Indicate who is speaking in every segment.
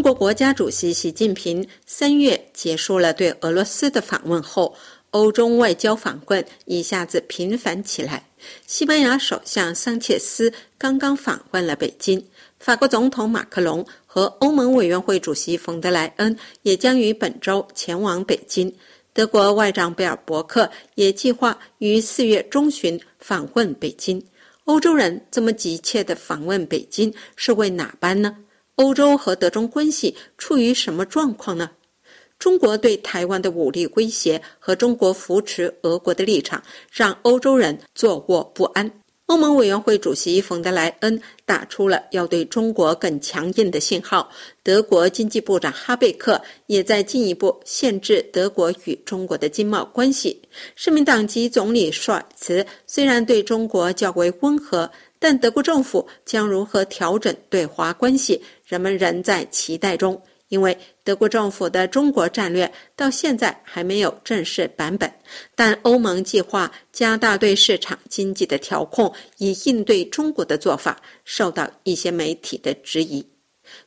Speaker 1: 中国国家主席习近平三月结束了对俄罗斯的访问后，欧中外交访问一下子频繁起来。西班牙首相桑切斯刚刚访问了北京，法国总统马克龙和欧盟委员会主席冯德莱恩也将于本周前往北京。德国外长贝尔伯克也计划于四月中旬访问北京。欧洲人这么急切地访问北京是为哪般呢？欧洲和德中关系处于什么状况呢？中国对台湾的武力威胁和中国扶持俄国的立场，让欧洲人坐卧不安。欧盟委员会主席冯德莱恩打出了要对中国更强硬的信号。德国经济部长哈贝克也在进一步限制德国与中国的经贸关系。社民党籍总理舒尔茨虽然对中国较为温和，但德国政府将如何调整对华关系，人们仍在期待中。因为德国政府的中国战略到现在还没有正式版本，但欧盟计划加大对市场经济的调控，以应对中国的做法，受到一些媒体的质疑。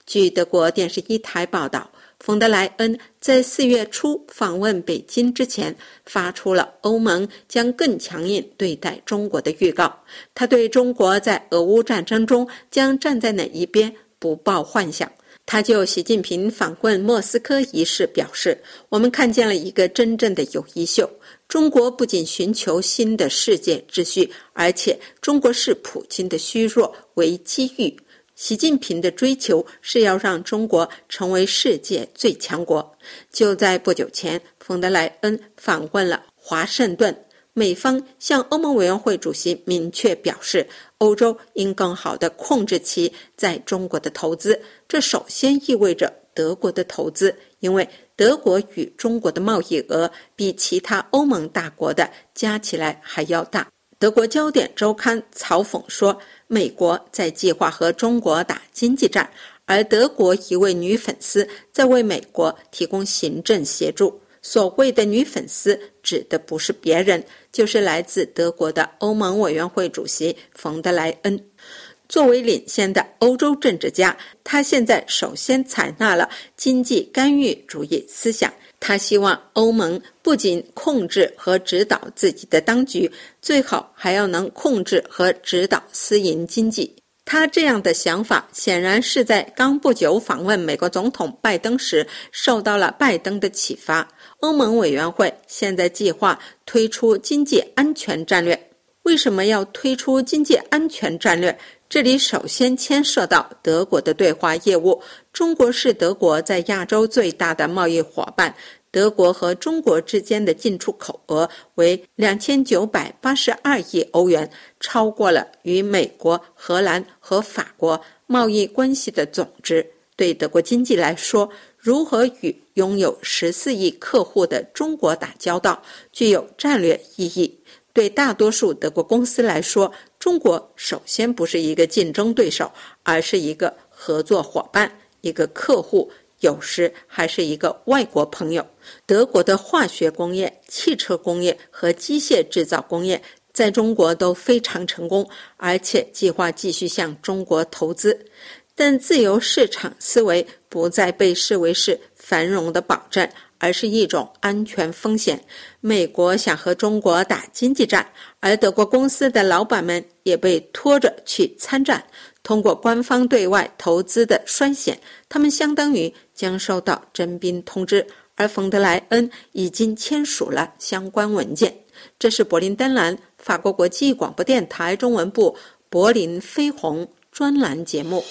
Speaker 1: 据德国电视一台报道，冯德莱恩在四月初访问北京之前，发出了欧盟将更强硬对待中国的预告。他对中国在俄乌战争中将站在哪一边不抱幻想。他就习近平访问莫斯科一事表示：“我们看见了一个真正的友谊秀。中国不仅寻求新的世界秩序，而且中国视普京的虚弱为机遇。习近平的追求是要让中国成为世界最强国。”就在不久前，冯德莱恩访问了华盛顿。美方向欧盟委员会主席明确表示，欧洲应更好地控制其在中国的投资。这首先意味着德国的投资，因为德国与中国的贸易额比其他欧盟大国的加起来还要大。德国焦点周刊嘲讽说，美国在计划和中国打经济战，而德国一位女粉丝在为美国提供行政协助。所谓的女粉丝指的不是别人，就是来自德国的欧盟委员会主席冯德莱恩。作为领先的欧洲政治家，他现在首先采纳了经济干预主义思想。他希望欧盟不仅控制和指导自己的当局，最好还要能控制和指导私营经济。他这样的想法显然是在刚不久访问美国总统拜登时受到了拜登的启发。欧盟委员会现在计划推出经济安全战略。为什么要推出经济安全战略？这里首先牵涉到德国的对华业务。中国是德国在亚洲最大的贸易伙伴。德国和中国之间的进出口额为两千九百八十二亿欧元，超过了与美国、荷兰和法国贸易关系的总值。对德国经济来说，如何与拥有十四亿客户的中国打交道，具有战略意义。对大多数德国公司来说，中国首先不是一个竞争对手，而是一个合作伙伴，一个客户。有时还是一个外国朋友。德国的化学工业、汽车工业和机械制造工业在中国都非常成功，而且计划继续向中国投资。但自由市场思维不再被视为是繁荣的保证，而是一种安全风险。美国想和中国打经济战，而德国公司的老板们也被拖着去参战。通过官方对外投资的衰减，他们相当于将收到征兵通知，而冯德莱恩已经签署了相关文件。这是柏林登兰法国国际广播电台中文部柏林飞鸿专栏节目。